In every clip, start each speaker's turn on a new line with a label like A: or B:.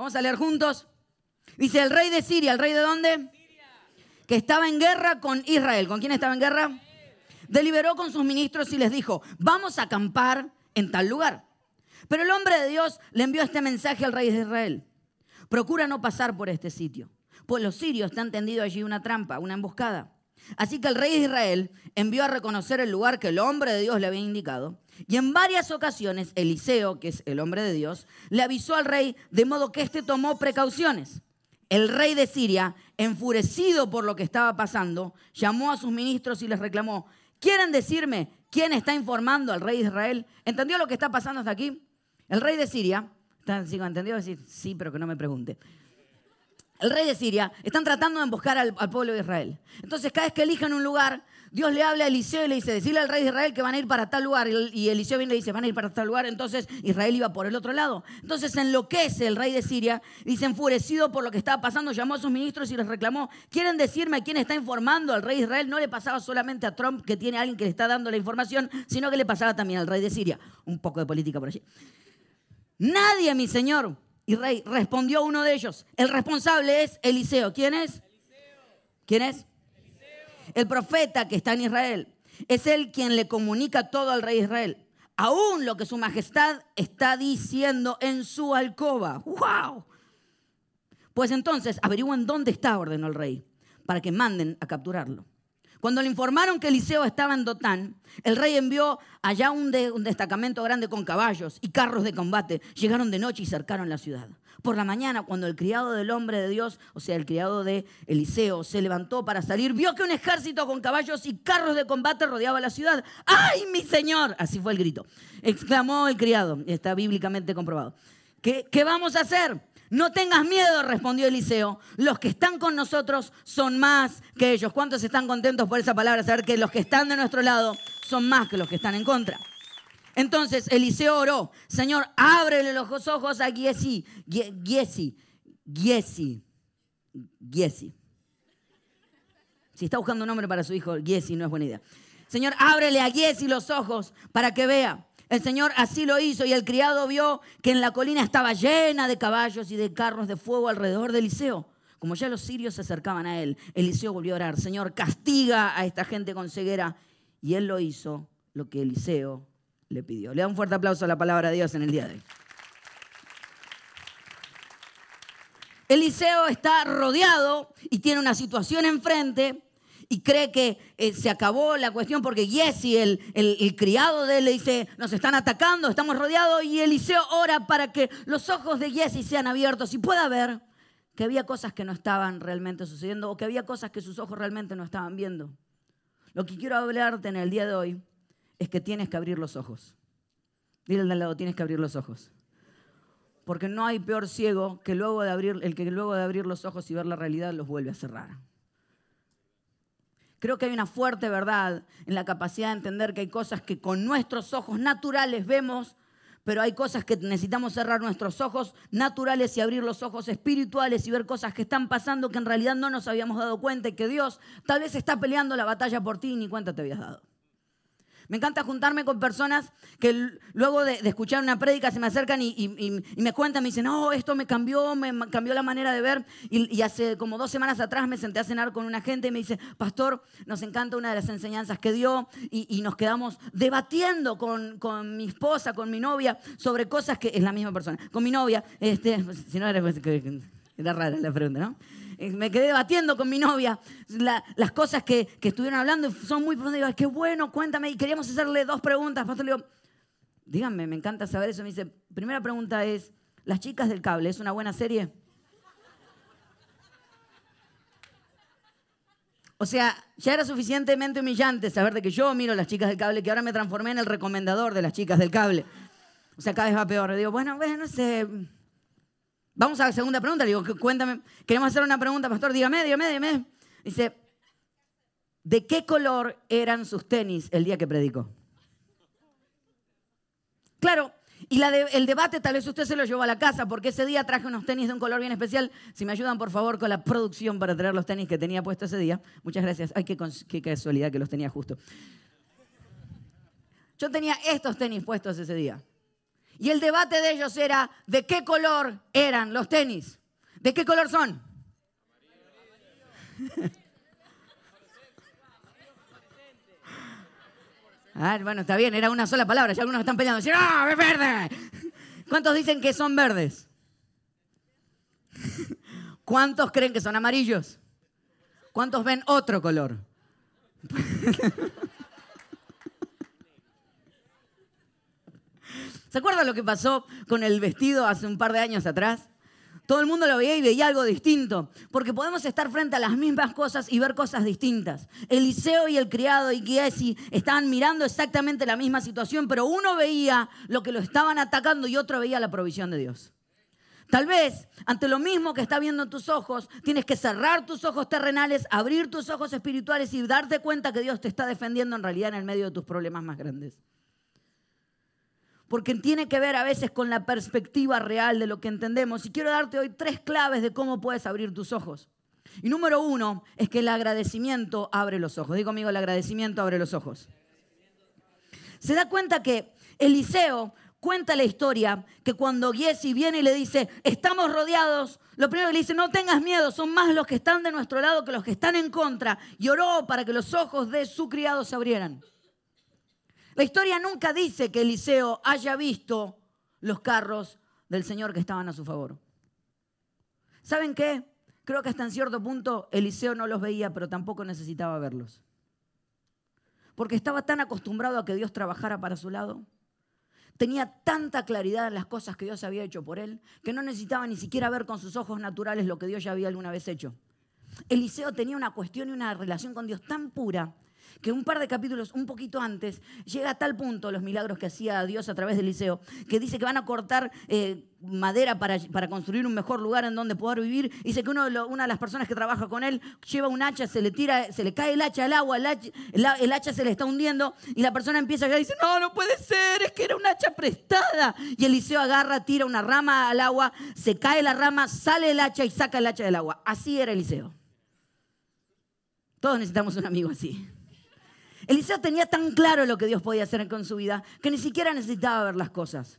A: Vamos a leer juntos. Dice el rey de Siria, ¿el rey de dónde? Que estaba en guerra con Israel. ¿Con quién estaba en guerra? Deliberó con sus ministros y les dijo, vamos a acampar en tal lugar. Pero el hombre de Dios le envió este mensaje al rey de Israel. Procura no pasar por este sitio, pues los sirios te han tendido allí una trampa, una emboscada. Así que el rey de Israel envió a reconocer el lugar que el hombre de Dios le había indicado. Y en varias ocasiones Eliseo, que es el hombre de Dios, le avisó al rey de modo que éste tomó precauciones. El rey de Siria, enfurecido por lo que estaba pasando, llamó a sus ministros y les reclamó, ¿quieren decirme quién está informando al rey de Israel? ¿Entendió lo que está pasando hasta aquí? El rey de Siria ¿Entendió? Sí, pero que no me pregunte. El rey de Siria están tratando de emboscar al, pueblo de Israel. Entonces, cada vez que eligen un lugar, Dios le habla a Eliseo y le dice, decirle al rey de Israel que van a ir para tal lugar. Y Eliseo viene y le dice, van a ir para tal lugar. Entonces Israel iba por el otro lado. Entonces enloquece el rey de Siria, dice, enfurecido por lo que estaba pasando, llamó a sus ministros y les reclamó, ¿quieren decirme quién está informando al rey de Israel? No le pasaba solamente a Trump, que tiene alguien que le está dando la información, sino que le pasaba también al rey de Siria. Un poco de política por allí. Nadie, mi señor. Y rey, respondió uno de ellos. El responsable es Eliseo. ¿Quién es? ¿Quién es? El profeta que está en Israel. Es él quien le comunica todo al rey Israel. Aún lo que su majestad está diciendo en su alcoba. ¡Wow! Pues entonces averigüen dónde está, ordenó el rey, para que manden a capturarlo. Cuando le informaron que Eliseo estaba en Dotán, el rey envió allá un, destacamento grande con caballos y carros de combate. Llegaron de noche y cercaron la ciudad. Por la mañana, cuando el criado del hombre de Dios, o sea, el criado de Eliseo, se levantó para salir, vio que un ejército con caballos y carros de combate rodeaba la ciudad. ¡Ay, mi señor! Así fue el grito. Exclamó el criado. Está bíblicamente comprobado. ¿Qué, qué vamos a hacer? No tengas miedo, respondió Eliseo. Los que están con nosotros son más que ellos. ¿Cuántos están contentos por esa palabra? Saber que los que están de nuestro lado son más que los que están en contra. Entonces Eliseo oró, Señor, ábrele los ojos a Giesi, Giesi, Giesi, Giesi. Si está buscando un nombre para su hijo, Giesi no es buena idea. Señor, ábrele a Giesi los ojos para que vea. El Señor así lo hizo y el criado vio que en la colina estaba llena de caballos y de carros de fuego alrededor de Eliseo. Como ya los sirios se acercaban a él, Eliseo volvió a orar, Señor, castiga a esta gente con ceguera. Y él lo hizo lo que Eliseo le pidió. Le da un fuerte aplauso a la palabra de Dios en el día de hoy. Eliseo está rodeado y tiene una situación enfrente y cree que eh, se acabó la cuestión porque Jesse, el, el, criado de él, le dice, nos están atacando, estamos rodeados, y Eliseo ora para que los ojos de Jesse sean abiertos y pueda ver que había cosas que no estaban realmente sucediendo o que había cosas que sus ojos realmente no estaban viendo. Lo que quiero hablarte en el día de hoy es que tienes que abrir los ojos. Dile al lado, tienes que abrir los ojos. Porque no hay peor ciego que luego de abrir, el que luego de abrir los ojos y ver la realidad los vuelve a cerrar. Creo que hay una fuerte verdad en la capacidad de entender que hay cosas que con nuestros ojos naturales vemos, pero hay cosas que necesitamos cerrar nuestros ojos naturales y abrir los ojos espirituales y ver cosas que están pasando que en realidad no nos habíamos dado cuenta y que Dios tal vez está peleando la batalla por ti y ni cuenta te habías dado. Me encanta juntarme con personas que luego de, escuchar una prédica se me acercan y, me cuentan, me dicen, no, esto me cambió, me cambió la manera de ver. Y, hace como dos semanas atrás me senté a cenar con una gente y me dice, pastor, nos encanta una de las enseñanzas que dio y, nos quedamos debatiendo con, con, mi esposa, con mi novia, sobre cosas que es la misma persona, con mi novia, este, si no pues, era rara la pregunta, ¿no? Eh, me quedé debatiendo con mi novia las cosas que, estuvieron hablando son muy profundas. Digo, qué bueno, cuéntame. Y queríamos hacerle dos preguntas. Pastor, le digo, díganme, me encanta saber eso. Me dice, primera pregunta es, ¿Las chicas del cable es una buena serie? O sea, ya era suficientemente humillante saber de que yo miro las chicas del cable, que ahora me transformé en el recomendador de las chicas del cable. O sea, cada vez va peor. digo, bueno, bueno, no. Vamos a la segunda pregunta. Le digo, cuéntame, queremos hacer una pregunta, pastor, dígame, dígame, dígame. Dice, ¿de qué color eran sus tenis el día que predicó? Claro, y el debate tal vez usted se lo llevó a la casa porque ese día traje unos tenis de un color bien especial. Si me ayudan por favor con la producción para traer los tenis que tenía puesto ese día. Muchas gracias. Ay, qué, qué casualidad que los tenía justo. Yo tenía estos tenis puestos ese día. Y el debate de ellos era de qué color eran los tenis. ¿De qué color son? Ah, bueno, está bien, era una sola palabra. Ya algunos están peleando. ¡ah, es verde! ¿Cuántos dicen que son verdes? ¿Cuántos creen que son amarillos? ¿Cuántos ven otro color? ¿Se acuerdan lo que pasó con el vestido hace un par de años atrás? Todo el mundo lo veía y veía algo distinto, porque podemos estar frente a las mismas cosas y ver cosas distintas. Eliseo y el criado y Giesi estaban mirando exactamente la misma situación, pero uno veía lo que lo estaban atacando y otro veía la provisión de Dios. Tal vez ante lo mismo que está viendo en tus ojos, tienes que cerrar tus ojos terrenales, abrir tus ojos espirituales y darte cuenta que Dios te está defendiendo en realidad en el medio de tus problemas más grandes. Porque tiene que ver a veces con la perspectiva real de lo que entendemos. Y quiero darte hoy tres claves de cómo puedes abrir tus ojos. Y número uno es que el agradecimiento abre los ojos. Digo conmigo, el agradecimiento abre los ojos. Se da cuenta que Eliseo cuenta la historia que cuando Giesi viene y le dice, estamos rodeados, lo primero que le dice, no tengas miedo, son más los que están de nuestro lado que los que están en contra. Y oró para que los ojos de su criado se abrieran. La historia nunca dice que Eliseo haya visto los carros del Señor que estaban a su favor. ¿Saben qué? Creo que hasta en cierto punto Eliseo no los veía, pero tampoco necesitaba verlos. Porque estaba tan acostumbrado a que Dios trabajara para su lado tenía tanta claridad en las cosas que Dios había hecho por él, que no necesitaba ni siquiera ver con sus ojos naturales lo que Dios ya había alguna vez hecho. Eliseo tenía una cuestión y una relación con Dios tan pura que un par de capítulos un poquito antes llega a tal punto los milagros que hacía Dios a través de Eliseo, que dice que van a cortar eh, madera para, construir un mejor lugar en donde poder vivir. Dice que uno una de las personas que trabaja con él lleva un hacha, se le tira, se le cae el hacha al agua, el hacha, se le está hundiendo y la persona empieza a y dice, no, no puede ser, es que era un hacha prestada. Y Eliseo agarra, tira una rama al agua, se cae la rama, sale el hacha y saca el hacha del agua. Así era Eliseo. Todos necesitamos un amigo así. Eliseo tenía tan claro lo que Dios podía hacer con su vida que ni siquiera necesitaba ver las cosas.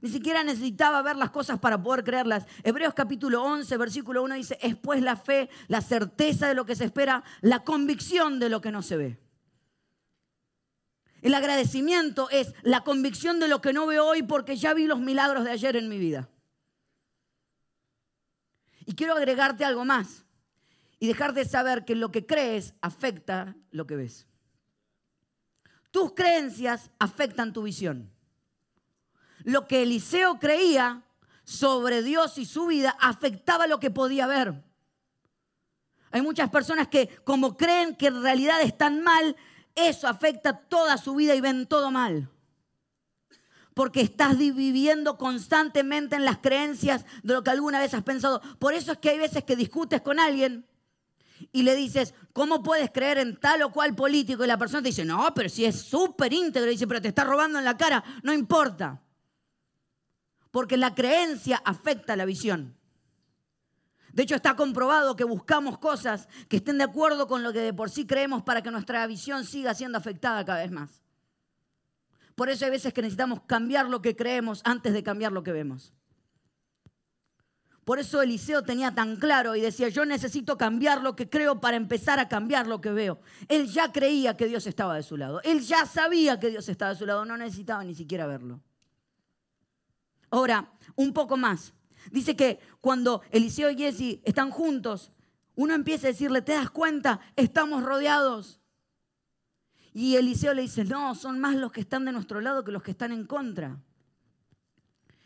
A: Ni siquiera necesitaba ver las cosas para poder creerlas. Hebreos capítulo 11, versículo 1 dice, es pues la fe, la certeza de lo que se espera, la convicción de lo que no se ve. El agradecimiento es la convicción de lo que no veo hoy porque ya vi los milagros de ayer en mi vida. Y quiero agregarte algo más y dejar de saber que lo que crees afecta lo que ves. Tus creencias afectan tu visión. Lo que Eliseo creía sobre Dios y su vida afectaba lo que podía ver. Hay muchas personas que como creen que en realidad están mal, eso afecta toda su vida y ven todo mal. Porque estás viviendo constantemente en las creencias de lo que alguna vez has pensado. Por eso es que hay veces que discutes con alguien y le dices, ¿cómo puedes creer en tal o cual político? Y la persona te dice, no, pero si es súper íntegro, dice, pero te está robando en la cara, no importa. Porque la creencia afecta la visión. De hecho, está comprobado que buscamos cosas que estén de acuerdo con lo que de por sí creemos para que nuestra visión siga siendo afectada cada vez más. Por eso hay veces que necesitamos cambiar lo que creemos antes de cambiar lo que vemos. Por eso Eliseo tenía tan claro y decía, yo necesito cambiar lo que creo para empezar a cambiar lo que veo. Él ya creía que Dios estaba de su lado. Él ya sabía que Dios estaba de su lado. No necesitaba ni siquiera verlo. Ahora, un poco más. Dice que cuando Eliseo y Jesse están juntos, uno empieza a decirle, ¿te das cuenta? Estamos rodeados. Y Eliseo le dice, no, son más los que están de nuestro lado que los que están en contra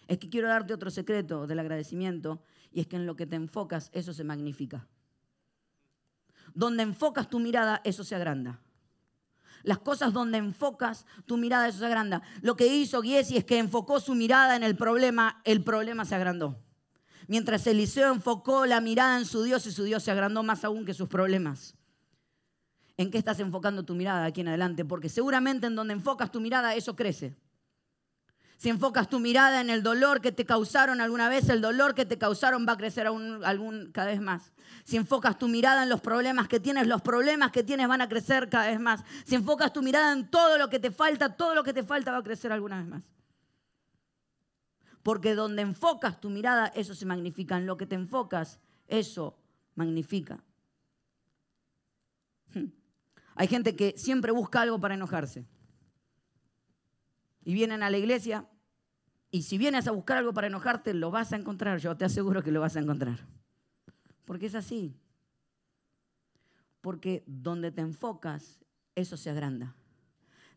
A: es que quiero darte otro secreto del agradecimiento y es que en lo que te enfocas eso se magnifica. Donde enfocas tu mirada, eso se agranda. Las cosas donde enfocas tu mirada, eso se agranda. Lo que hizo Giesi es que enfocó su mirada en el problema, el problema se agrandó. Mientras Eliseo enfocó la mirada en su Dios y su Dios se agrandó más aún que sus problemas. ¿En qué estás enfocando tu mirada aquí en adelante? Porque seguramente en donde enfocas tu mirada, eso crece. Si enfocas tu mirada en el dolor que te causaron alguna vez, el dolor que te causaron va a crecer aún, algún, cada vez más. Si enfocas tu mirada en los problemas que tienes, los problemas que tienes van a crecer cada vez más. Si enfocas tu mirada en todo lo que te falta, todo lo que te falta va a crecer alguna vez más. Porque donde enfocas tu mirada, eso se magnifica. En lo que te enfocas, eso magnifica. Hmm. Hay gente que siempre busca algo para enojarse. Y vienen a la iglesia y si vienes a buscar algo para enojarte, lo vas a encontrar. Yo te aseguro que lo vas a encontrar. Porque es así. Porque donde te enfocas, eso se agranda.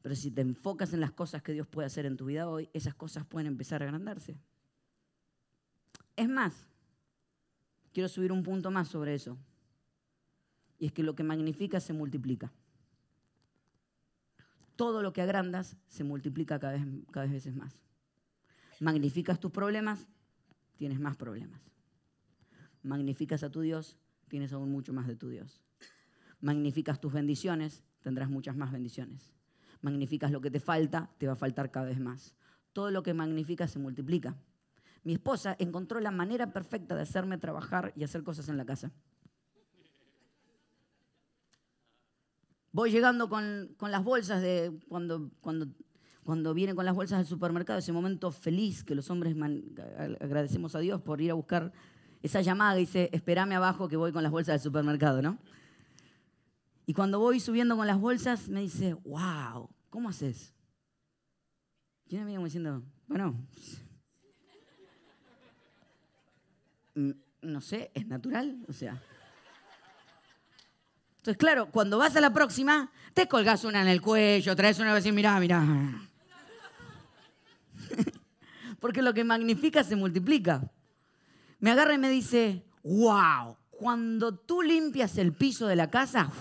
A: Pero si te enfocas en las cosas que Dios puede hacer en tu vida hoy, esas cosas pueden empezar a agrandarse. Es más, quiero subir un punto más sobre eso. Y es que lo que magnifica se multiplica. Todo lo que agrandas se multiplica cada vez, cada vez veces más. Magnificas tus problemas, tienes más problemas. Magnificas a tu Dios, tienes aún mucho más de tu Dios. Magnificas tus bendiciones, tendrás muchas más bendiciones. Magnificas lo que te falta, te va a faltar cada vez más. Todo lo que magnificas se multiplica. Mi esposa encontró la manera perfecta de hacerme trabajar y hacer cosas en la casa. Voy llegando con, las bolsas de cuando, cuando cuando viene con las bolsas del supermercado, ese momento feliz que los hombres agradecemos a Dios por ir a buscar esa llamada y dice, espérame abajo que voy con las bolsas del supermercado, ¿no? Y cuando voy subiendo con las bolsas, me dice, wow, ¿cómo haces? ¿Quién me diciendo, bueno, no sé, es natural, o sea. Entonces, claro, cuando vas a la próxima, te colgas una en el cuello, traes una y decís, mirá, mirá. Porque lo que magnifica se multiplica. Me agarra y me dice, wow, cuando tú limpias el piso de la casa,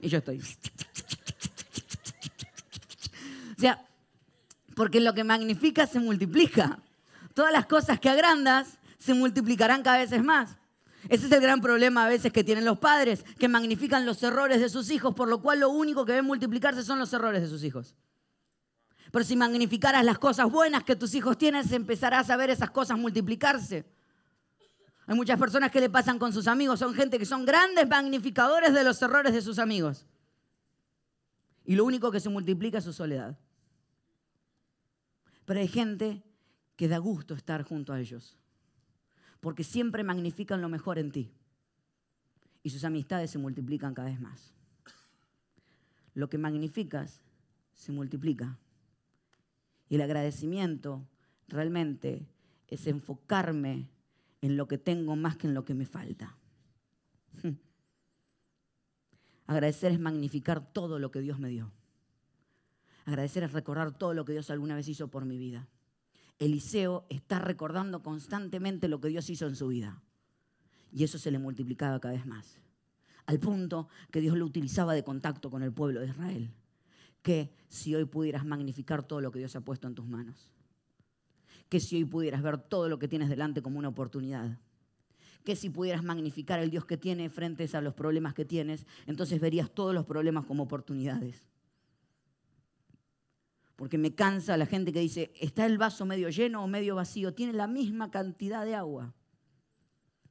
A: y yo estoy. O sea, porque lo que magnifica se multiplica. Todas las cosas que agrandas se multiplicarán cada vez más. Ese es el gran problema a veces que tienen los padres, que magnifican los errores de sus hijos, por lo cual lo único que ven multiplicarse son los errores de sus hijos. Pero si magnificaras las cosas buenas que tus hijos tienen, empezarás a ver esas cosas multiplicarse. Hay muchas personas que le pasan con sus amigos, son gente que son grandes magnificadores de los errores de sus amigos. Y lo único que se multiplica es su soledad. Pero hay gente que da gusto estar junto a ellos, porque siempre magnifican lo mejor en ti. Y sus amistades se multiplican cada vez más. Lo que magnificas se multiplica. Y el agradecimiento realmente es enfocarme en lo que tengo más que en lo que me falta. Agradecer es magnificar todo lo que Dios me dio. Agradecer es recordar todo lo que Dios alguna vez hizo por mi vida. Eliseo está recordando constantemente lo que Dios hizo en su vida. Y eso se le multiplicaba cada vez más. Al punto que Dios lo utilizaba de contacto con el pueblo de Israel que si hoy pudieras magnificar todo lo que Dios ha puesto en tus manos. Que si hoy pudieras ver todo lo que tienes delante como una oportunidad. Que si pudieras magnificar el Dios que tiene frente a los problemas que tienes, entonces verías todos los problemas como oportunidades. Porque me cansa la gente que dice, ¿está el vaso medio lleno o medio vacío? Tiene la misma cantidad de agua.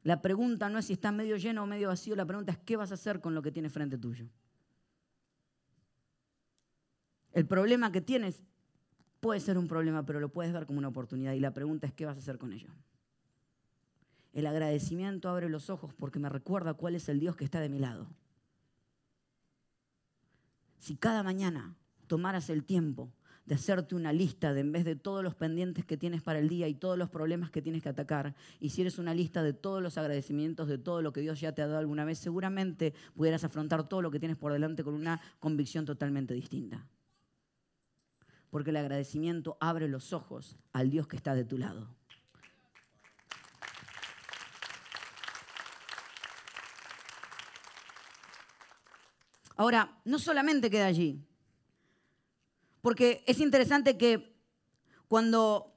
A: La pregunta no es si está medio lleno o medio vacío, la pregunta es qué vas a hacer con lo que tienes frente tuyo. El problema que tienes puede ser un problema, pero lo puedes ver como una oportunidad. Y la pregunta es, ¿qué vas a hacer con ello? El agradecimiento abre los ojos porque me recuerda cuál es el Dios que está de mi lado. Si cada mañana tomaras el tiempo de hacerte una lista de en vez de todos los pendientes que tienes para el día y todos los problemas que tienes que atacar, hicieras una lista de todos los agradecimientos de todo lo que Dios ya te ha dado alguna vez, seguramente pudieras afrontar todo lo que tienes por delante con una convicción totalmente distinta. Porque el agradecimiento abre los ojos al Dios que está de tu lado. Ahora, no solamente queda allí, porque es interesante que cuando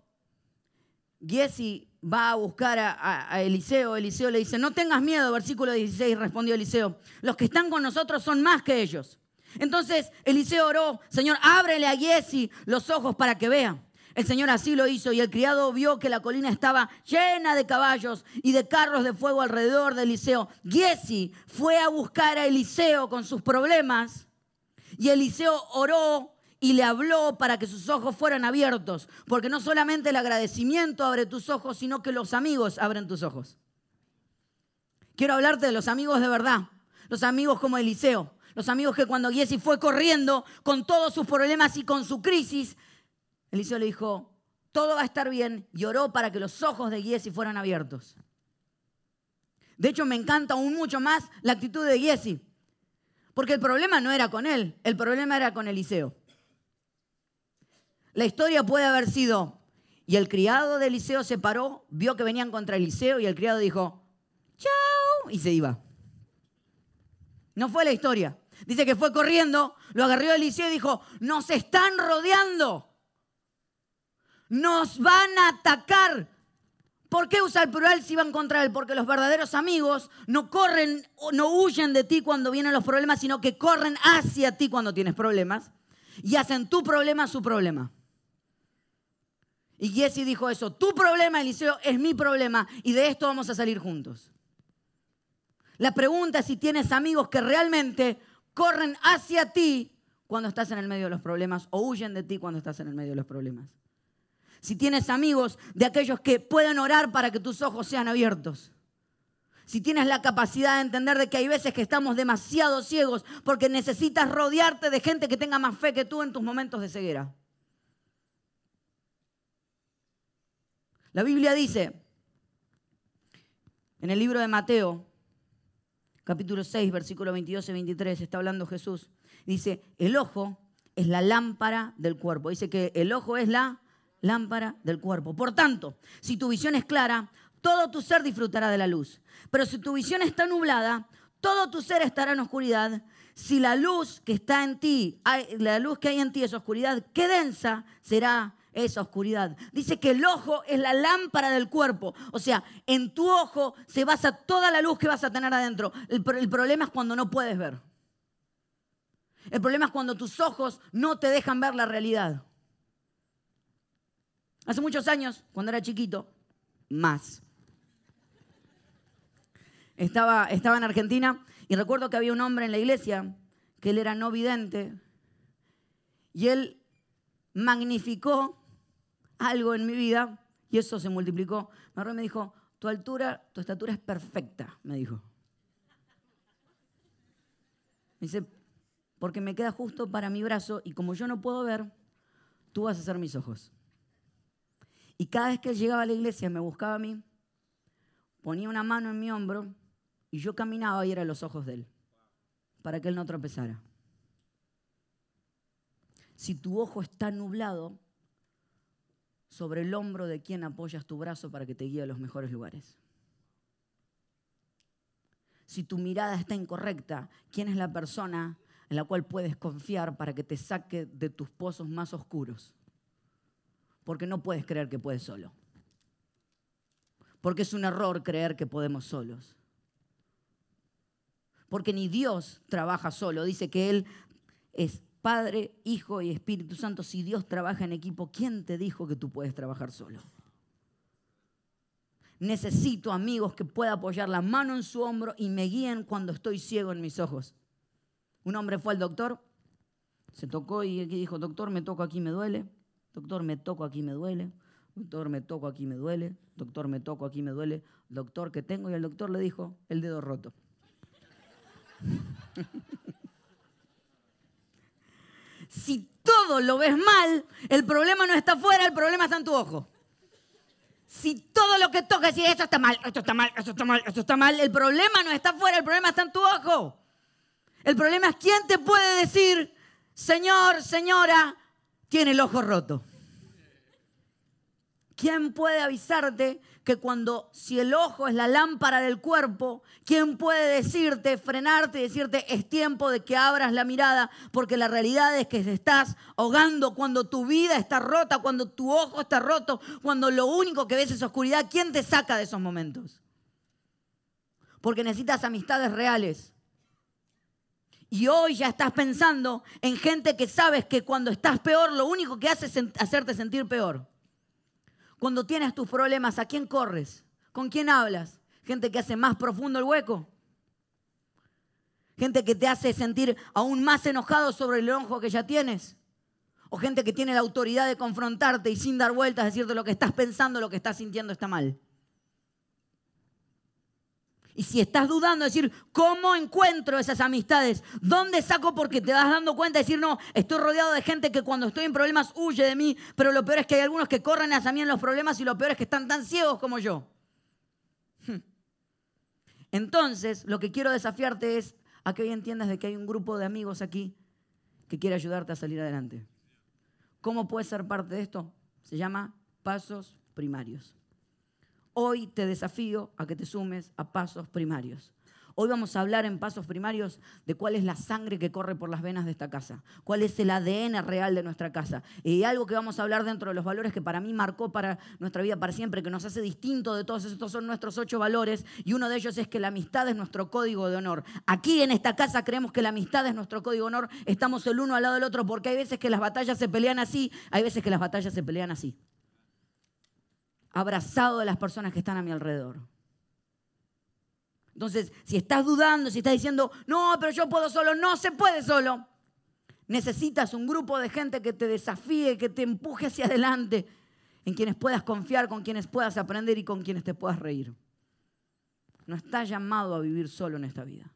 A: Giesi va a buscar a, Eliseo, Eliseo le dice, no tengas miedo, versículo 16, respondió Eliseo, los que están con nosotros son más que ellos. Entonces Eliseo oró, Señor, ábrele a Giesi los ojos para que vea. El Señor así lo hizo y el criado vio que la colina estaba llena de caballos y de carros de fuego alrededor de Eliseo. Giesi fue a buscar a Eliseo con sus problemas y Eliseo oró y le habló para que sus ojos fueran abiertos, porque no solamente el agradecimiento abre tus ojos, sino que los amigos abren tus ojos. Quiero hablarte de los amigos de verdad, los amigos como Eliseo, los amigos que cuando Giesi fue corriendo con todos sus problemas y con su crisis, Eliseo le dijo, todo va a estar bien y oró para que los ojos de Giesi fueran abiertos. De hecho, me encanta aún mucho más la actitud de Giesi, porque el problema no era con él, el problema era con Eliseo. La historia puede haber sido, y el criado de Eliseo se paró, vio que venían contra Eliseo y el criado dijo, chao, y se iba. No fue la historia. Dice que fue corriendo, lo agarró Eliseo y dijo, nos están rodeando, nos van a atacar. ¿Por qué usa el plural si van contra él? Porque los verdaderos amigos no corren, no huyen de ti cuando vienen los problemas, sino que corren hacia ti cuando tienes problemas y hacen tu problema su problema. Y Jesse dijo eso, tu problema, Eliseo, es mi problema y de esto vamos a salir juntos. La pregunta es si tienes amigos que realmente corren hacia ti cuando estás en el medio de los problemas o huyen de ti cuando estás en el medio de los problemas. Si tienes amigos de aquellos que pueden orar para que tus ojos sean abiertos. Si tienes la capacidad de entender de que hay veces que estamos demasiado ciegos porque necesitas rodearte de gente que tenga más fe que tú en tus momentos de ceguera. La Biblia dice en el libro de Mateo, capítulo 6, versículo 22 y 23, está hablando Jesús. Dice, el ojo es la lámpara del cuerpo. Dice que el ojo es la lámpara del cuerpo. Por tanto, si tu visión es clara, todo tu ser disfrutará de la luz. Pero si tu visión está nublada, todo tu ser estará en oscuridad. Si la luz que está en ti, la luz que hay en ti es oscuridad, qué densa será esa oscuridad. Dice que el ojo es la lámpara del cuerpo. O sea, en tu ojo se basa toda la luz que vas a tener adentro. El, problema es cuando no puedes ver. El problema es cuando tus ojos no te dejan ver la realidad. Hace muchos años, cuando era chiquito, más. Estaba, estaba en Argentina y recuerdo que había un hombre en la iglesia que él era no vidente y él magnificó algo en mi vida y eso se multiplicó. Me me dijo, tu altura, tu estatura es perfecta, me dijo. Me dice, porque me queda justo para mi brazo y como yo no puedo ver, tú vas a ser mis ojos. Y cada vez que él llegaba a la iglesia, me buscaba a mí, ponía una mano en mi hombro y yo caminaba y era los ojos de él, para que él no tropezara. Si tu ojo está nublado, sobre el hombro de quien apoyas tu brazo para que te guíe a los mejores lugares. Si tu mirada está incorrecta, ¿quién es la persona en la cual puedes confiar para que te saque de tus pozos más oscuros? Porque no puedes creer que puedes solo. Porque es un error creer que podemos solos. Porque ni Dios trabaja solo. Dice que Él es Padre, Hijo y Espíritu Santo, si Dios trabaja en equipo, ¿quién te dijo que tú puedes trabajar solo? Necesito amigos que pueda apoyar la mano en su hombro y me guíen cuando estoy ciego en mis ojos. Un hombre fue al doctor, se tocó y dijo, doctor, me toco aquí, me duele. Doctor, me toco aquí, me duele. Doctor, me toco aquí, me duele. Doctor, me toco aquí, me duele. Doctor, ¿qué tengo? Y el doctor le dijo, el dedo roto. Si todo lo ves mal, el problema no está afuera, el problema está en tu ojo. Si todo lo que toca es esto está mal, esto está mal, esto está mal, esto está mal, el problema no está afuera, el problema está en tu ojo. El problema es quién te puede decir, Señor, señora, tiene el ojo roto. ¿Quién puede avisarte que cuando, si el ojo es la lámpara del cuerpo, ¿quién puede decirte, frenarte y decirte, es tiempo de que abras la mirada? Porque la realidad es que te estás ahogando cuando tu vida está rota, cuando tu ojo está roto, cuando lo único que ves es oscuridad. ¿Quién te saca de esos momentos? Porque necesitas amistades reales. Y hoy ya estás pensando en gente que sabes que cuando estás peor, lo único que hace es hacerte sentir peor. Cuando tienes tus problemas, ¿a quién corres? ¿Con quién hablas? Gente que hace más profundo el hueco. Gente que te hace sentir aún más enojado sobre el enojo que ya tienes. O gente que tiene la autoridad de confrontarte y sin dar vueltas decirte lo que estás pensando, lo que estás sintiendo está mal. Y si estás dudando, decir, ¿cómo encuentro esas amistades? ¿Dónde saco? Porque te das dando cuenta de decir, no, estoy rodeado de gente que cuando estoy en problemas huye de mí, pero lo peor es que hay algunos que corren hacia mí en los problemas y lo peor es que están tan ciegos como yo. Hmm. Entonces, lo que quiero desafiarte es a que hoy entiendas de que hay un grupo de amigos aquí que quiere ayudarte a salir adelante. ¿Cómo puedes ser parte de esto? Se llama pasos primarios. Hoy te desafío a que te sumes a pasos primarios. Hoy vamos a hablar en pasos primarios de cuál es la sangre que corre por las venas de esta casa, cuál es el ADN real de nuestra casa. Y algo que vamos a hablar dentro de los valores que para mí marcó para nuestra vida para siempre, que nos hace distinto de todos estos son nuestros ocho valores y uno de ellos es que la amistad es nuestro código de honor. Aquí en esta casa creemos que la amistad es nuestro código de honor, estamos el uno al lado del otro porque hay veces que las batallas se pelean así, hay veces que las batallas se pelean así abrazado de las personas que están a mi alrededor. Entonces, si estás dudando, si estás diciendo, no, pero yo puedo solo, no se puede solo. Necesitas un grupo de gente que te desafíe, que te empuje hacia adelante, en quienes puedas confiar, con quienes puedas aprender y con quienes te puedas reír. No estás llamado a vivir solo en esta vida.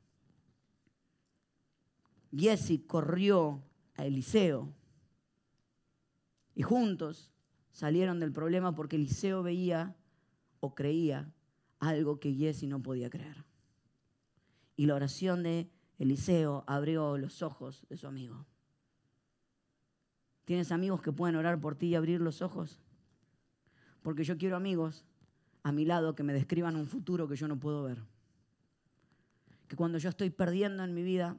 A: Jesse corrió a Eliseo y juntos salieron del problema porque Eliseo veía o creía algo que Jesse no podía creer. Y la oración de Eliseo abrió los ojos de su amigo. ¿Tienes amigos que pueden orar por ti y abrir los ojos? Porque yo quiero amigos a mi lado que me describan un futuro que yo no puedo ver. Que cuando yo estoy perdiendo en mi vida,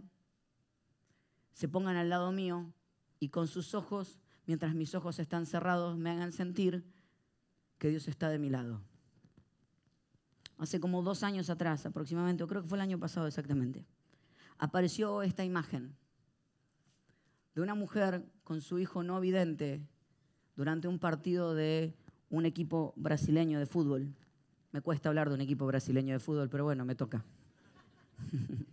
A: se pongan al lado mío y con sus ojos mientras mis ojos están cerrados, me hagan sentir que Dios está de mi lado. Hace como dos años atrás, aproximadamente, o creo que fue el año pasado exactamente, apareció esta imagen de una mujer con su hijo no vidente durante un partido de un equipo brasileño de fútbol. Me cuesta hablar de un equipo brasileño de fútbol, pero bueno, me toca.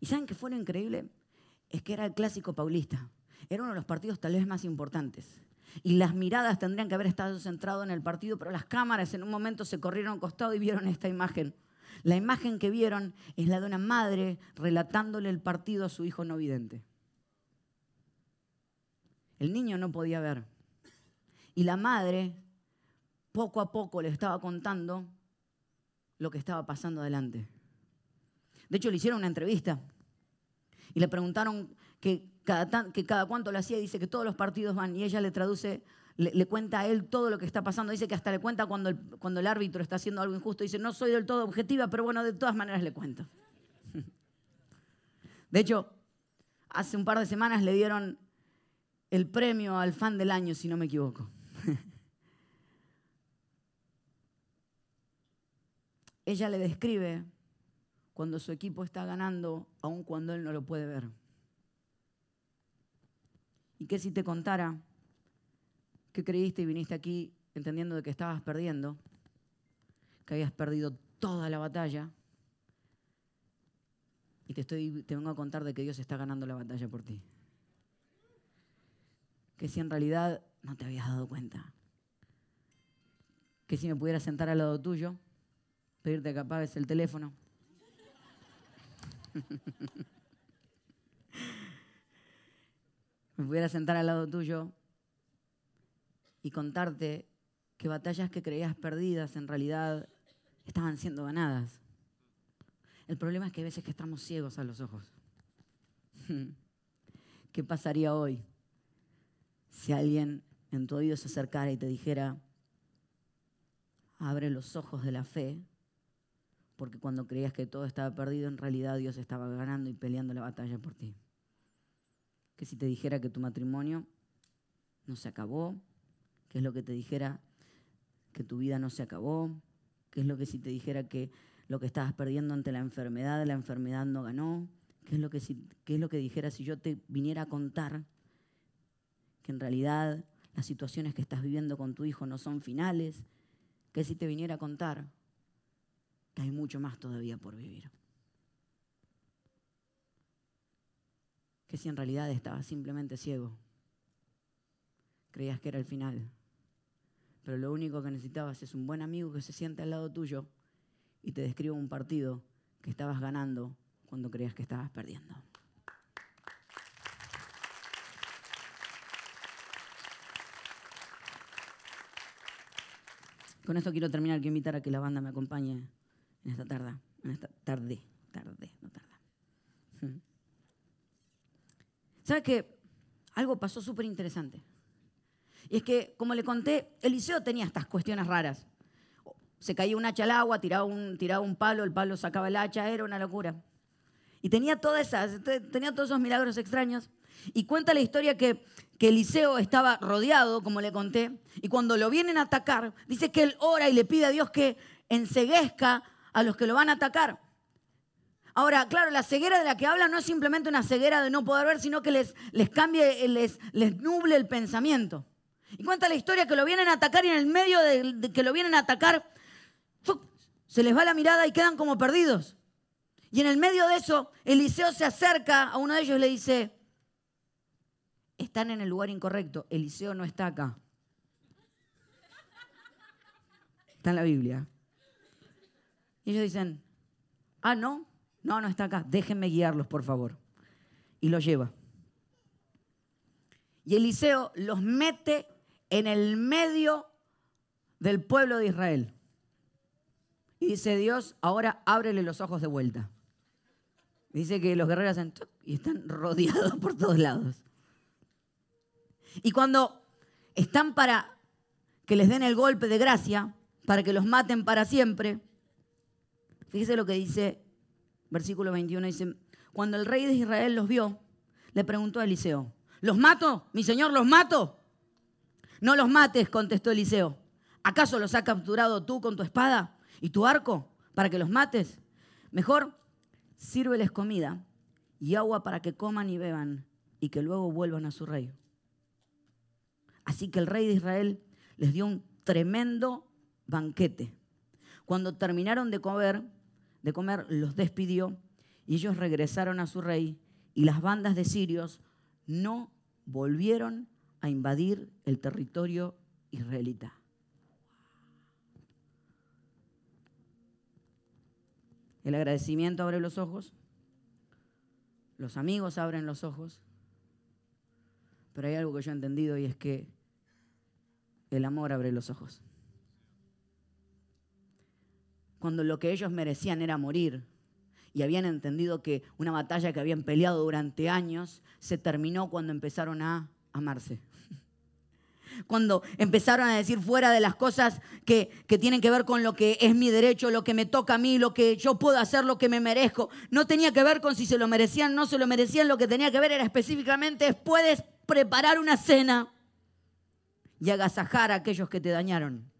A: ¿Y saben qué fue lo increíble? Es que era el clásico paulista era uno de los partidos tal vez más importantes. Y las miradas tendrían que haber estado centradas en el partido, pero las cámaras en un momento se corrieron a costado y vieron esta imagen. La imagen que vieron es la de una madre relatándole el partido a su hijo no vidente. El niño no podía ver. Y la madre poco a poco le estaba contando lo que estaba pasando adelante. De hecho, le hicieron una entrevista y le preguntaron que cada, que cada cuánto lo hacía, dice que todos los partidos van y ella le traduce, le, cuenta a él todo lo que está pasando, dice que hasta le cuenta cuando el, cuando el árbitro está haciendo algo injusto, dice, no soy del todo objetiva, pero bueno, de todas maneras le cuento. De hecho, hace un par de semanas le dieron el premio al fan del año, si no me equivoco. Ella le describe cuando su equipo está ganando, aun cuando él no lo puede ver. ¿Y qué si te contara que creíste y viniste aquí entendiendo de que estabas perdiendo, que habías perdido toda la batalla? Y te, estoy, te vengo a contar de que Dios está ganando la batalla por ti. Que si en realidad no te habías dado cuenta. Que si me pudieras sentar al lado tuyo, pedirte que apagues el teléfono. me pudiera sentar al lado tuyo y contarte que batallas que creías perdidas en realidad estaban siendo ganadas. El problema es que a veces que estamos ciegos a los ojos. ¿Qué pasaría hoy si alguien en tu oído se acercara y te dijera, abre los ojos de la fe, porque cuando creías que todo estaba perdido, en realidad Dios estaba ganando y peleando la batalla por ti? Que si te dijera que tu matrimonio no se acabó, qué es lo que te dijera que tu vida no se acabó, qué es lo que si te dijera que lo que estabas perdiendo ante la enfermedad, la enfermedad no ganó, qué es lo que, si, qué es lo que dijera si yo te viniera a contar que en realidad las situaciones que estás viviendo con tu hijo no son finales, que si te viniera a contar que hay mucho más todavía por vivir. Que si en realidad estabas simplemente ciego. Creías que era el final. Pero lo único que necesitabas es un buen amigo que se siente al lado tuyo y te describa un partido que estabas ganando cuando creías que estabas perdiendo. Con esto quiero terminar, quiero invitar a que la banda me acompañe en esta tarde, en esta tarde, tarde, no tarde. ¿Sabe que algo pasó súper interesante? Y es que, como le conté, Eliseo tenía estas cuestiones raras. Se caía un hacha al agua, tiraba un, tiraba un palo, el palo sacaba el hacha, era una locura. Y tenía todas esas, tenía todos esos milagros extraños. Y cuenta la historia que, que Eliseo estaba rodeado, como le conté, y cuando lo vienen a atacar, dice que él ora y le pide a Dios que enseguezca a los que lo van a atacar. Ahora, claro, la ceguera de la que habla no es simplemente una ceguera de no poder ver, sino que les, les cambie, les, les nuble el pensamiento. Y cuenta la historia que lo vienen a atacar y en el medio de, que lo vienen a atacar, se les va la mirada y quedan como perdidos. Y en el medio de eso, Eliseo se acerca a uno de ellos y le dice, están en el lugar incorrecto, Eliseo no está acá. Está en la Biblia. Y ellos dicen, ah, no, no, no está acá, déjenme guiarlos, por favor. Y los lleva. Y Eliseo los mete en el medio del pueblo de Israel. Y dice Dios, ahora ábrele los ojos de vuelta. Dice que los guerreros hacen y están rodeados por todos lados. Y cuando están para que les den el golpe de gracia, para que los maten para siempre, fíjese lo que dice versículo 21, dice, cuando el rey de Israel los vio, le preguntó a Eliseo, ¿los mato? Mi señor, ¿los mato? No los mates, contestó Eliseo. ¿Acaso los has capturado tú con tu espada y tu arco para que los mates? Mejor sírveles comida y agua para que coman y beban y que luego vuelvan a su rey. Así que el rey de Israel les dio un tremendo banquete. Cuando terminaron de comer, de comer los despidió y ellos regresaron a su rey y las bandas de sirios no volvieron a invadir el territorio israelita. El agradecimiento abre los ojos, los amigos abren los ojos, pero hay algo que yo he entendido y es que el amor abre los ojos. Cuando lo que ellos merecían era morir y habían entendido que una batalla que habían peleado durante años se terminó cuando empezaron a amarse cuando empezaron a decir fuera de las cosas que, tienen que ver con lo que es mi derecho, lo que me toca a mí, lo que yo puedo hacer, lo que me merezco. No tenía que ver con si se lo merecían, no se lo merecían, lo que tenía que ver era específicamente, puedes preparar una cena y agasajar a aquellos que te dañaron.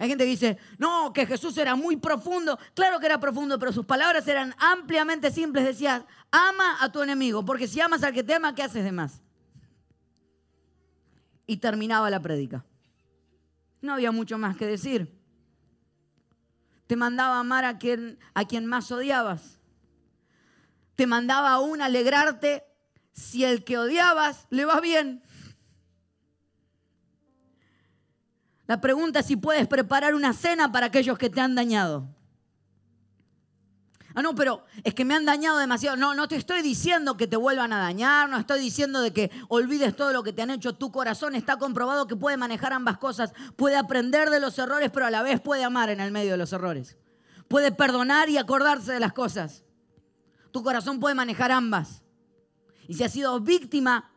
A: Hay gente que dice, no, que Jesús era muy profundo. Claro que era profundo, pero sus palabras eran ampliamente simples. Decía, ama a tu enemigo, porque si amas al que te ama, ¿qué haces de más? y terminaba la prédica. No había mucho más que decir. Te mandaba amar a quien, a quien más odiabas. Te mandaba aún alegrarte si el que odiabas le va bien. La pregunta es si puedes preparar una cena para aquellos que te han dañado. Ah, no, pero es que me han dañado demasiado. No, no te estoy diciendo que te vuelvan a dañar, no estoy diciendo de que olvides todo lo que te han hecho. Tu corazón está comprobado que puede manejar ambas cosas. Puede aprender de los errores, pero a la vez puede amar en el medio de los errores. Puede perdonar y acordarse de las cosas. Tu corazón puede manejar ambas. Y si has sido víctima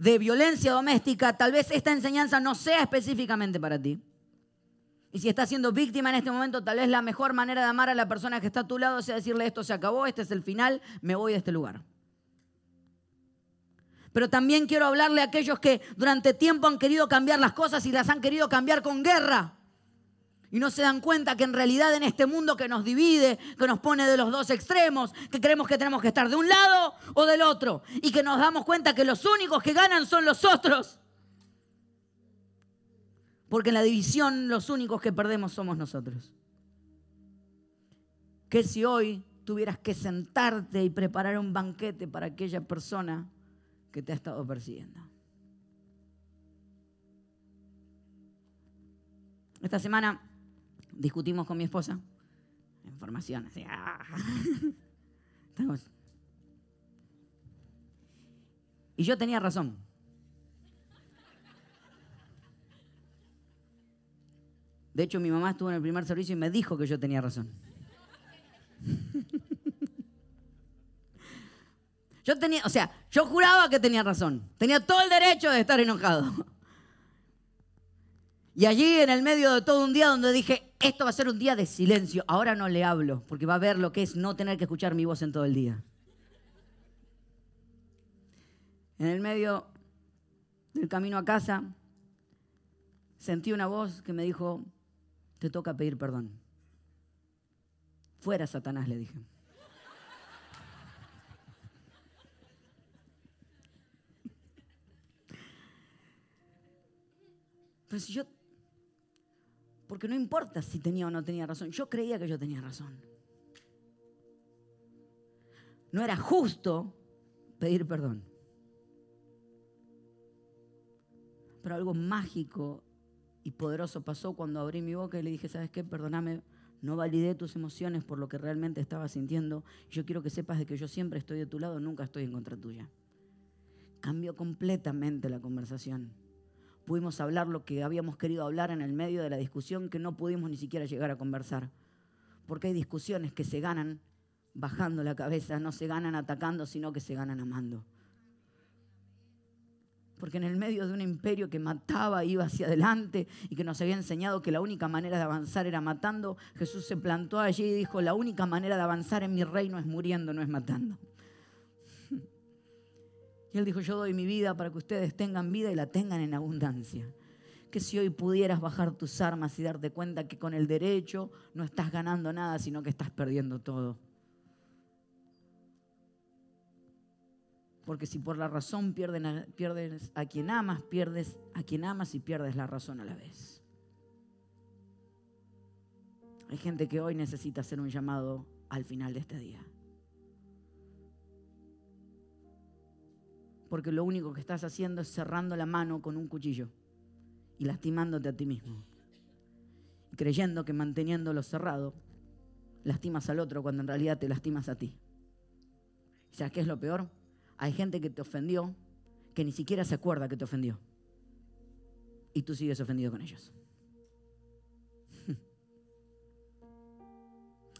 A: de violencia doméstica, tal vez esta enseñanza no sea específicamente para ti. Y si estás siendo víctima en este momento, tal vez la mejor manera de amar a la persona que está a tu lado sea decirle esto se acabó, este es el final, me voy de este lugar. Pero también quiero hablarle a aquellos que durante tiempo han querido cambiar las cosas y las han querido cambiar con guerra. Y no se dan cuenta que en realidad en este mundo que nos divide, que nos pone de los dos extremos, que creemos que tenemos que estar de un lado o del otro. Y que nos damos cuenta que los únicos que ganan son los otros. Porque en la división los únicos que perdemos somos nosotros. Que si hoy tuvieras que sentarte y preparar un banquete para aquella persona que te ha estado persiguiendo. Esta semana discutimos con mi esposa. Información, así. ah. Y yo tenía razón. De hecho, mi mamá estuvo en el primer servicio y me dijo que yo tenía razón. Yo tenía, o sea, yo juraba que tenía razón. Tenía todo el derecho de estar enojado. Y allí en el medio de todo un día donde dije, esto va a ser un día de silencio, ahora no le hablo, porque va a ver lo que es no tener que escuchar mi voz en todo el día. En el medio del camino a casa, sentí una voz que me dijo, te toca pedir perdón. Fuera, Satanás, le dije. Si yo, porque no importa si tenía o no tenía razón, yo creía que yo tenía razón. No era justo pedir perdón. Pero algo mágico y poderoso pasó cuando abrí mi boca y le dije, ¿sabes qué? Perdóname, no validé tus emociones por lo que realmente estaba sintiendo. Yo quiero que sepas de que yo siempre estoy de tu lado, nunca estoy en contra tuya. Cambió completamente la conversación. Pudimos hablar lo que habíamos querido hablar en el medio de la discusión que no pudimos ni siquiera llegar a conversar. Porque hay discusiones que se ganan bajando la cabeza, no se ganan atacando, sino que se ganan amando. Porque en el medio de un imperio que mataba, iba hacia adelante y que nos había enseñado que la única manera de avanzar era matando, Jesús se plantó allí y dijo, la única manera de avanzar en mi reino es muriendo, no es matando. Y él dijo, yo doy mi vida para que ustedes tengan vida y la tengan en abundancia. Que si hoy pudieras bajar tus armas y darte cuenta que con el derecho no estás ganando nada, sino que estás perdiendo todo. Porque si por la razón pierden a- pierdes a quien amas, pierdes a quien amas y pierdes la razón a la vez. Hay gente que hoy necesita hacer un llamado al final de este día. Porque lo único que estás haciendo es cerrando la mano con un cuchillo y lastimándote a ti mismo. Y creyendo que manteniéndolo cerrado, lastimas al otro cuando en realidad te lastimas a ti. ¿Y ¿Sabes qué es lo peor? Hay gente que te ofendió que ni siquiera se acuerda que te ofendió. Y tú sigues ofendido con ellos.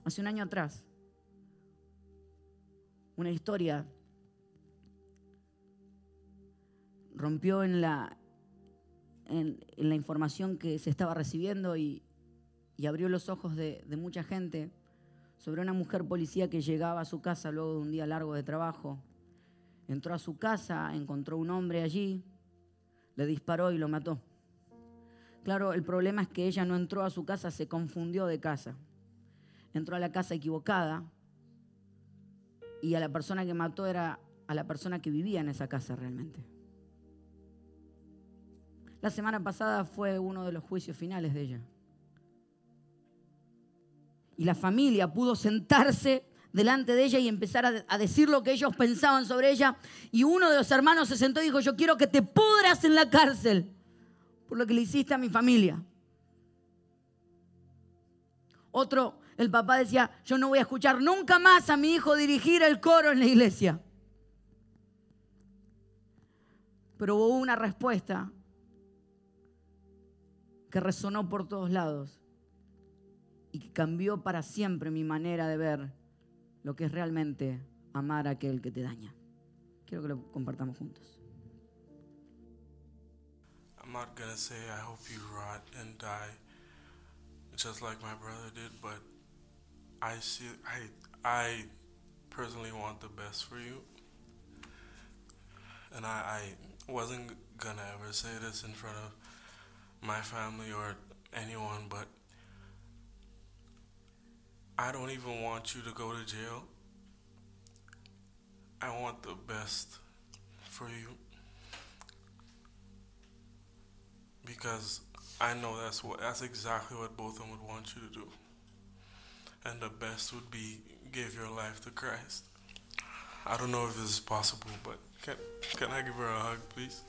A: Hace un año atrás, una historia rompió en la, en, la información que se estaba recibiendo y, y abrió los ojos de, de mucha gente sobre una mujer policía que llegaba a su casa luego de un día largo de trabajo. Entró a su casa, encontró un hombre allí, le disparó y lo mató. Claro, el problema es que ella no entró a su casa, se confundió de casa. Entró a la casa equivocada y a la persona que mató era a la persona que vivía en esa casa realmente. La semana pasada fue uno de los juicios finales de ella. Y la familia pudo sentarse delante de ella y empezar a, decir lo que ellos pensaban sobre ella. Y uno de los hermanos se sentó y dijo, yo quiero que te pudras en la cárcel por lo que le hiciste a mi familia. Otro, el papá decía, yo no voy a escuchar nunca más a mi hijo dirigir el coro en la iglesia. Pero hubo una respuesta que resonó por todos lados y que cambió para siempre mi manera de ver lo que es realmente amar a aquel que te daña. Quiero que lo compartamos juntos.
B: I'm not gonna say I hope you rot and die just like my brother did, but I see I I personally want the best for you. And I, I wasn't gonna ever say this in front of my family or anyone, but I don't even want you to go to jail. I want the best for you. because I know that's what that's exactly what both of them would want you to do. And the best would be give your life to Christ. I don't know if this is possible, but can, can I give her a hug, please?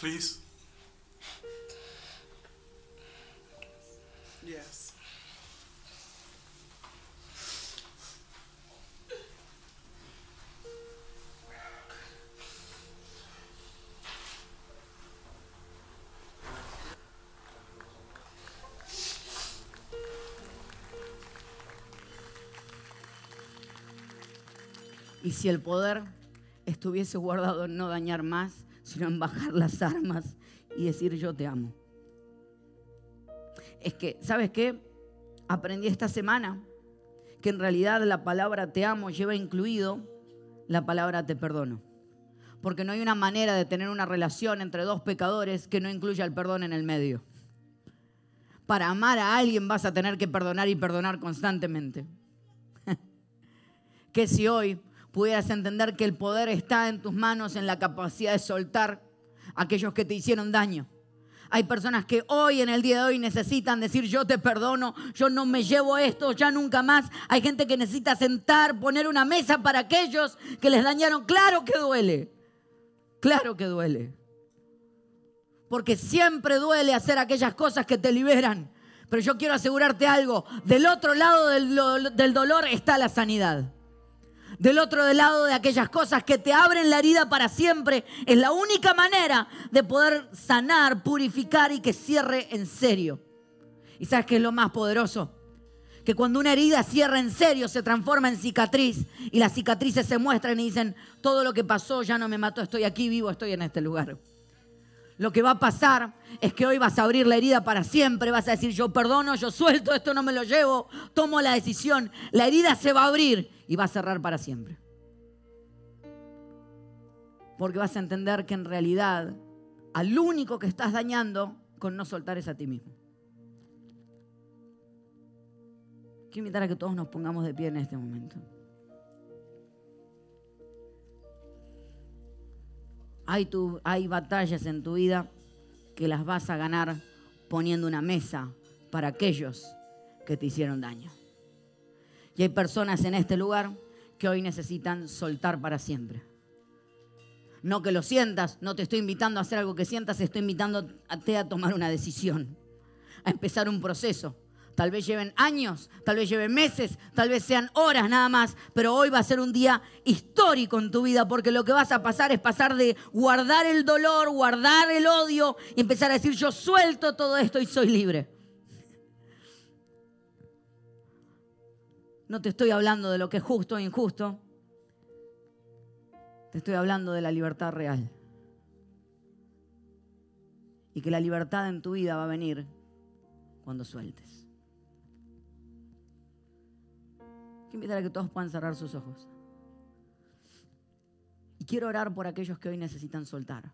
B: Please?
C: Yes.
A: Y si el poder estuviese guardado en no dañar más, sino en bajar las armas y decir yo te amo. Es que, ¿sabes qué? Aprendí esta semana que en realidad la palabra te amo lleva incluido la palabra te perdono. Porque no hay una manera de tener una relación entre dos pecadores que no incluya el perdón en el medio. Para amar a alguien vas a tener que perdonar y perdonar constantemente. que si hoy pudieras entender que el poder está en tus manos, en la capacidad de soltar a aquellos que te hicieron daño. Hay personas que hoy, en el día de hoy, necesitan decir, yo te perdono, yo no me llevo esto, ya nunca más. Hay gente que necesita sentar, poner una mesa para aquellos que les dañaron. Claro que duele, claro que duele. Porque siempre duele hacer aquellas cosas que te liberan. Pero yo quiero asegurarte algo, del otro lado del, del dolor está la sanidad del otro lado de aquellas cosas que te abren la herida para siempre. Es la única manera de poder sanar, purificar y que cierre en serio. ¿Y sabes qué es lo más poderoso? Que cuando una herida cierra en serio se transforma en cicatriz y las cicatrices se muestran y dicen, todo lo que pasó ya no me mató, estoy aquí vivo, estoy en este lugar. Lo que va a pasar es que hoy vas a abrir la herida para siempre, vas a decir, yo perdono, yo suelto, esto no me lo llevo, tomo la decisión, la herida se va a abrir y va a cerrar para siempre. Porque vas a entender que en realidad al único que estás dañando con no soltar es a ti mismo. Quiero invitar a que todos nos pongamos de pie en este momento. Hay, batallas en tu vida que las vas a ganar poniendo una mesa para aquellos que te hicieron daño. Y hay personas en este lugar que hoy necesitan soltar para siempre. No que lo sientas, no te estoy invitando a hacer algo que sientas, estoy ti a tomar una decisión, a empezar un proceso. Tal vez lleven años, tal vez lleven meses, tal vez sean horas nada más, pero hoy va a ser un día histórico en tu vida porque lo que vas a pasar es pasar de guardar el dolor, guardar el odio y empezar a decir yo suelto todo esto y soy libre. No te estoy hablando de lo que es justo o injusto, te estoy hablando de la libertad real. Y que la libertad en tu vida va a venir cuando sueltes. Quiero invitar a que todos puedan cerrar sus ojos. Y quiero orar por aquellos que hoy necesitan soltar.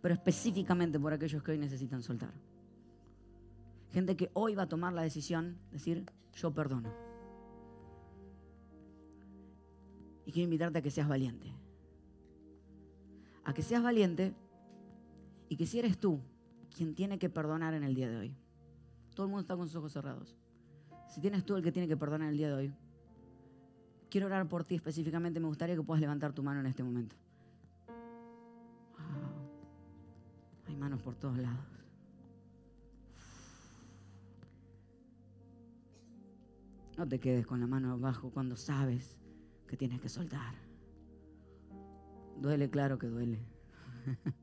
A: Pero específicamente por aquellos que hoy necesitan soltar. Gente que hoy va a tomar la decisión de decir, yo perdono. Y quiero invitarte a que seas valiente. A que seas valiente y que si eres tú quien tiene que perdonar en el día de hoy. Todo el mundo está con sus ojos cerrados. Si tienes tú el que tiene que perdonar el día de hoy, quiero orar por ti específicamente. Me gustaría que puedas levantar tu mano en este momento. Hay manos por todos lados. No te quedes con la mano abajo cuando sabes que tienes que soltar. Duele, claro que duele.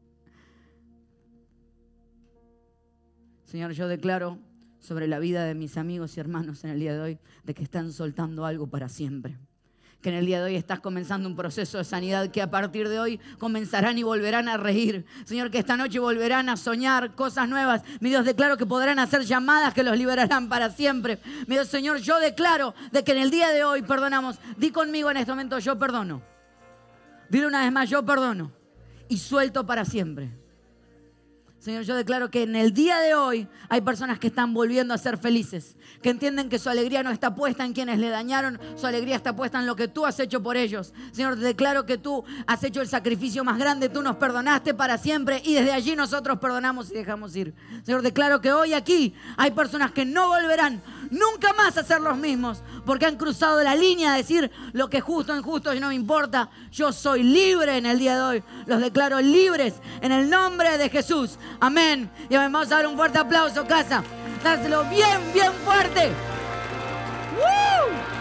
A: Señor, yo declaro sobre la vida de mis amigos y hermanos en el día de hoy, de que están soltando algo para siempre. Que en el día de hoy estás comenzando un proceso de sanidad que a partir de hoy comenzarán y volverán a reír. Señor, que esta noche volverán a soñar cosas nuevas. Mi Dios, declaro que podrán hacer llamadas que los liberarán para siempre. Mi Dios, Señor, yo declaro de que en el día de hoy perdonamos. Di conmigo en este momento, yo perdono. Dile una vez más, yo perdono. Y suelto para siempre. Señor, yo declaro que en el día de hoy hay personas que están volviendo a ser felices, que entienden que su alegría no está puesta en quienes le dañaron, su alegría está puesta en lo que tú has hecho por ellos. Señor, te declaro que tú has hecho el sacrificio más grande, tú nos perdonaste para siempre y desde allí nosotros perdonamos y dejamos ir. Señor, declaro que hoy aquí hay personas que no volverán nunca más a ser los mismos, porque han cruzado la línea de decir lo que es justo, injusto y no me importa. Yo soy libre en el día de hoy. Los declaro libres en el nombre de Jesús. Amén. Y vamos a dar un fuerte aplauso, casa. Dáselo bien, bien fuerte. ¡Woo!